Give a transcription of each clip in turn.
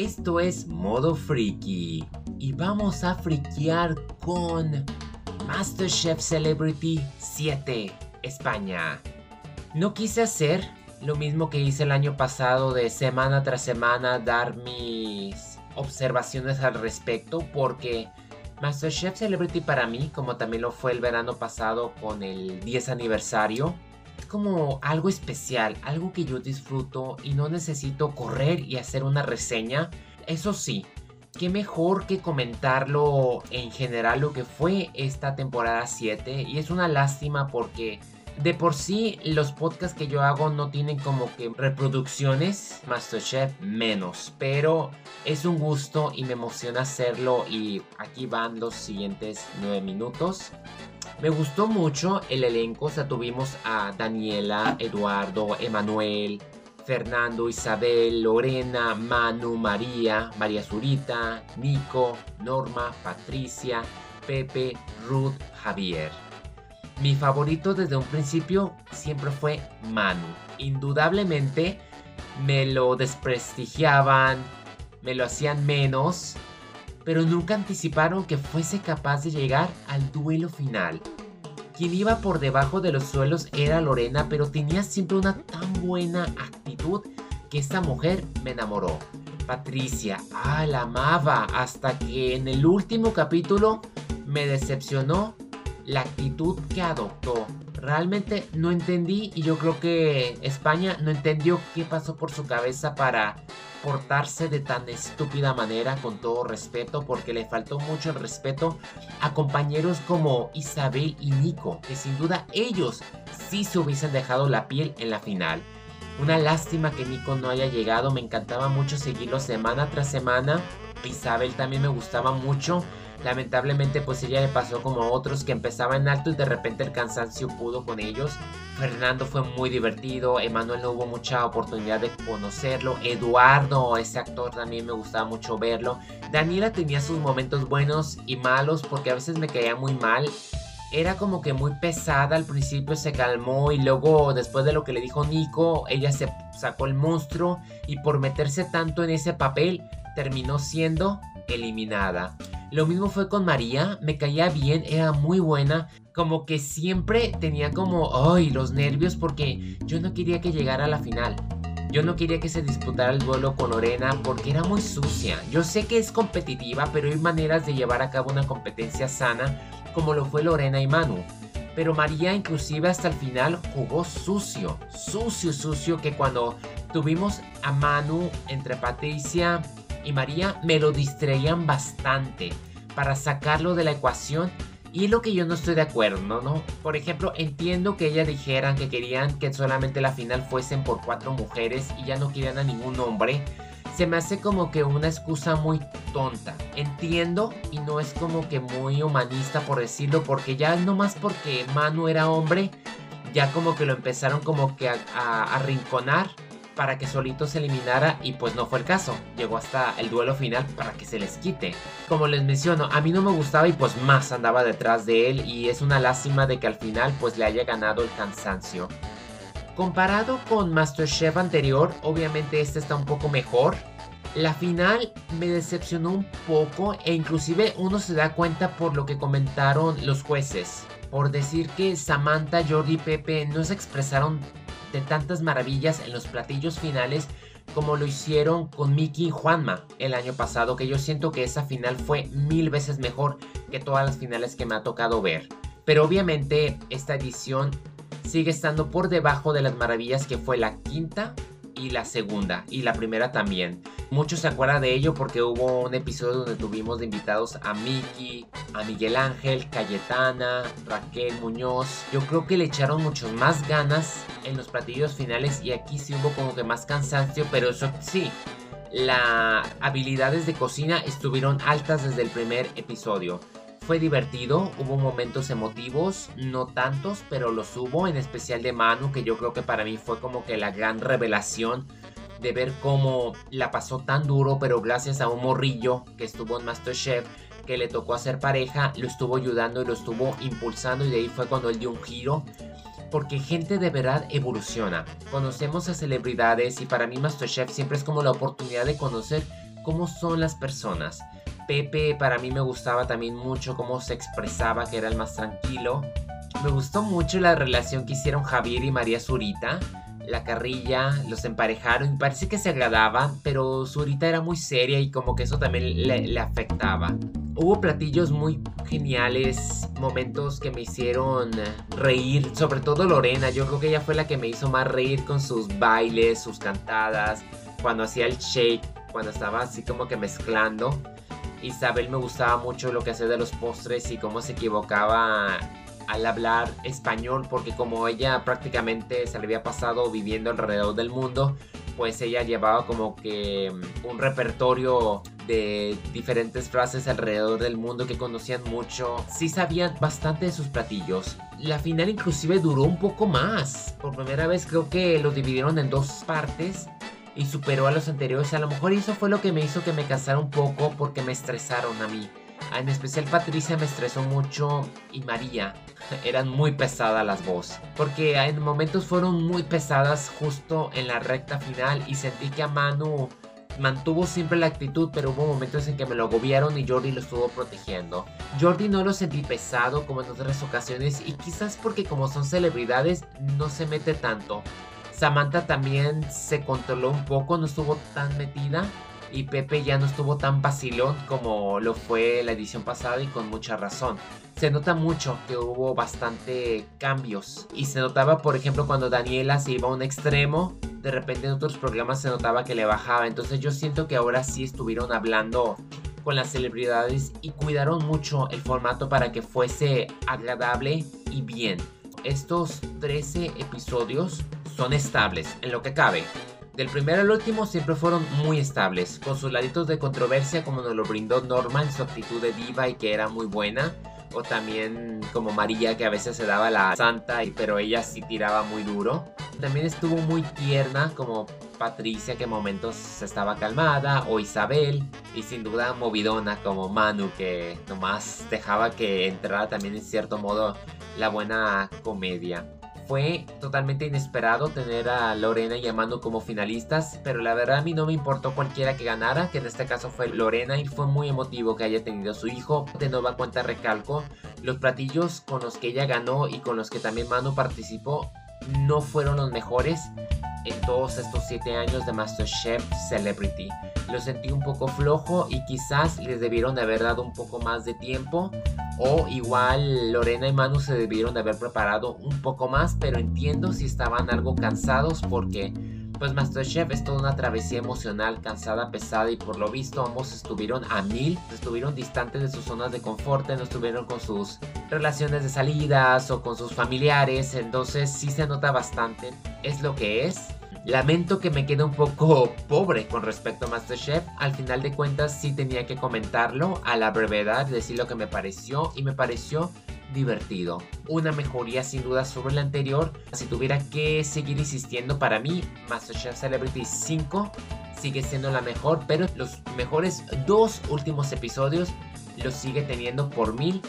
Esto es Modo Freaky y vamos a friquear con MasterChef Celebrity 7 España. No quise hacer lo mismo que hice el año pasado de semana tras semana dar mis observaciones al respecto porque MasterChef Celebrity para mí, como también lo fue el verano pasado con el 10 aniversario, como algo especial, algo que yo disfruto y no necesito correr y hacer una reseña. Eso sí, qué mejor que comentarlo en general lo que fue esta temporada 7 y es una lástima porque de por sí los podcasts que yo hago no tienen como que reproducciones, Masterchef menos, pero es un gusto y me emociona hacerlo y aquí van los siguientes 9 minutos. Me gustó mucho el elenco, o sea, tuvimos a Daniela, Eduardo, Emanuel, Fernando, Isabel, Lorena, Manu, María, María Zurita, Nico, Norma, Patricia, Pepe, Ruth, Javier. Mi favorito desde un principio siempre fue Manu. Indudablemente me lo desprestigiaban, me lo hacían menos, pero nunca anticiparon que fuese capaz de llegar al duelo final. Quien iba por debajo de los suelos era Lorena, pero tenía siempre una tan buena actitud que esta mujer me enamoró. Patricia, ah, la amaba, hasta que en el último capítulo me decepcionó la actitud que adoptó. Realmente no entendí y yo creo que España no entendió qué pasó por su cabeza para portarse de tan estúpida manera con todo respeto porque le faltó mucho el respeto a compañeros como Isabel y Nico que sin duda ellos sí se hubiesen dejado la piel en la final. Una lástima que Nico no haya llegado, me encantaba mucho seguirlo semana tras semana. Isabel también me gustaba mucho Lamentablemente pues ella le pasó como a otros que empezaban alto y de repente el cansancio pudo con ellos. Fernando fue muy divertido, Emanuel no hubo mucha oportunidad de conocerlo, Eduardo, ese actor también me gustaba mucho verlo. Daniela tenía sus momentos buenos y malos porque a veces me caía muy mal. Era como que muy pesada al principio, se calmó y luego después de lo que le dijo Nico, ella se sacó el monstruo y por meterse tanto en ese papel terminó siendo eliminada. Lo mismo fue con María, me caía bien, era muy buena, como que siempre tenía como, ay, los nervios porque yo no quería que llegara a la final. Yo no quería que se disputara el duelo con Lorena porque era muy sucia. Yo sé que es competitiva, pero hay maneras de llevar a cabo una competencia sana como lo fue Lorena y Manu. Pero María inclusive hasta el final jugó sucio, sucio, sucio, que cuando tuvimos a Manu entre Patricia y María me lo distraían bastante para sacarlo de la ecuación y lo que yo no estoy de acuerdo, ¿no? Por ejemplo, entiendo que ellas dijeran que querían que solamente la final fuesen por cuatro mujeres y ya no querían a ningún hombre. Se me hace como que una excusa muy tonta. Entiendo y no es como que muy humanista por decirlo, porque ya no más porque Manu era hombre, ya como que lo empezaron como que a, a arrinconar para que solito se eliminara y pues no fue el caso. Llegó hasta el duelo final para que se les quite. Como les menciono, a mí no me gustaba y pues más andaba detrás de él y es una lástima de que al final pues le haya ganado el cansancio. Comparado con MasterChef anterior, obviamente este está un poco mejor. La final me decepcionó un poco e inclusive uno se da cuenta por lo que comentaron los jueces. Por decir que Samantha, Jordi y Pepe no se expresaron de tantas maravillas en los platillos finales como lo hicieron con Mickey y Juanma el año pasado, que yo siento que esa final fue mil veces mejor que todas las finales que me ha tocado ver. Pero obviamente esta edición sigue estando por debajo de las maravillas que fue la quinta y la segunda y la primera también. Muchos se acuerdan de ello porque hubo un episodio donde tuvimos de invitados a Miki, a Miguel Ángel, Cayetana, Raquel Muñoz. Yo creo que le echaron mucho más ganas en los platillos finales y aquí sí hubo como que más cansancio, pero eso sí, las habilidades de cocina estuvieron altas desde el primer episodio. Fue divertido, hubo momentos emotivos, no tantos, pero los hubo, en especial de Manu, que yo creo que para mí fue como que la gran revelación de ver cómo la pasó tan duro, pero gracias a un morrillo que estuvo en Masterchef, que le tocó hacer pareja, lo estuvo ayudando y lo estuvo impulsando y de ahí fue cuando él dio un giro. Porque gente de verdad evoluciona. Conocemos a celebridades y para mí Masterchef siempre es como la oportunidad de conocer cómo son las personas. Pepe para mí me gustaba también mucho cómo se expresaba, que era el más tranquilo. Me gustó mucho la relación que hicieron Javier y María Zurita. La carrilla, los emparejaron y parece que se agradaban, pero Zurita era muy seria y como que eso también le, le afectaba. Hubo platillos muy geniales, momentos que me hicieron reír, sobre todo Lorena, yo creo que ella fue la que me hizo más reír con sus bailes, sus cantadas, cuando hacía el shake, cuando estaba así como que mezclando. Isabel me gustaba mucho lo que hacía de los postres y cómo se equivocaba al hablar español porque como ella prácticamente se le había pasado viviendo alrededor del mundo, pues ella llevaba como que mm, un repertorio de diferentes frases alrededor del mundo que conocían mucho. Sí sabían bastante de sus platillos. La final inclusive duró un poco más. Por primera vez creo que lo dividieron en dos partes y superó a los anteriores. A lo mejor eso fue lo que me hizo que me casara un poco porque me estresaron a mí. En especial Patricia me estresó mucho y María. Eran muy pesadas las voces. Porque en momentos fueron muy pesadas justo en la recta final y sentí que a Manu mantuvo siempre la actitud, pero hubo momentos en que me lo agobiaron y Jordi lo estuvo protegiendo. Jordi no lo sentí pesado como en otras ocasiones y quizás porque como son celebridades no se mete tanto. Samantha también se controló un poco, no estuvo tan metida y Pepe ya no estuvo tan vacilón como lo fue la edición pasada y con mucha razón. Se nota mucho que hubo bastante cambios y se notaba por ejemplo cuando Daniela se iba a un extremo, de repente en otros programas se notaba que le bajaba, entonces yo siento que ahora sí estuvieron hablando con las celebridades y cuidaron mucho el formato para que fuese agradable y bien. Estos 13 episodios son estables en lo que cabe. Del primero al último siempre fueron muy estables, con sus laditos de controversia como nos lo brindó Norma en su actitud de diva y que era muy buena, o también como María que a veces se daba la santa pero ella sí tiraba muy duro. También estuvo muy tierna como Patricia que en momentos estaba calmada o Isabel y sin duda movidona como Manu que nomás dejaba que entrara también en cierto modo la buena comedia. Fue totalmente inesperado tener a Lorena y a Manu como finalistas, pero la verdad a mí no me importó cualquiera que ganara, que en este caso fue Lorena y fue muy emotivo que haya tenido su hijo. De nueva cuenta recalco, los platillos con los que ella ganó y con los que también Manu participó no fueron los mejores en todos estos 7 años de MasterChef Celebrity. Lo sentí un poco flojo y quizás les debieron de haber dado un poco más de tiempo o igual Lorena y Manu se debieron de haber preparado un poco más, pero entiendo si estaban algo cansados porque pues Masterchef es toda una travesía emocional, cansada, pesada y por lo visto ambos estuvieron a mil, estuvieron distantes de sus zonas de confort, no estuvieron con sus relaciones de salidas o con sus familiares, entonces sí se nota bastante, es lo que es. Lamento que me quede un poco pobre con respecto a Masterchef. Al final de cuentas sí tenía que comentarlo a la brevedad, decir lo que me pareció y me pareció divertido. Una mejoría sin duda sobre la anterior. Si tuviera que seguir insistiendo para mí, Masterchef Celebrity 5 sigue siendo la mejor, pero los mejores dos últimos episodios los sigue teniendo por mil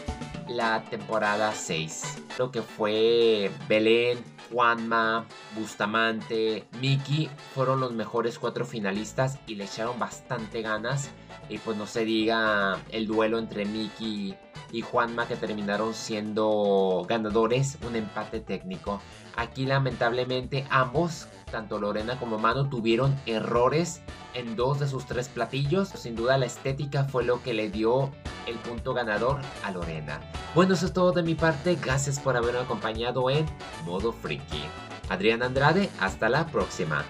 la temporada 6. Lo que fue Belén, Juanma, Bustamante, Miki fueron los mejores cuatro finalistas y le echaron bastante ganas. Y pues no se diga el duelo entre Miki y Juanma que terminaron siendo ganadores, un empate técnico. Aquí lamentablemente ambos, tanto Lorena como Manu, tuvieron errores en dos de sus tres platillos. Sin duda la estética fue lo que le dio el punto ganador a Lorena. Bueno, eso es todo de mi parte. Gracias por haberme acompañado en Modo Freaky. Adrián Andrade, hasta la próxima.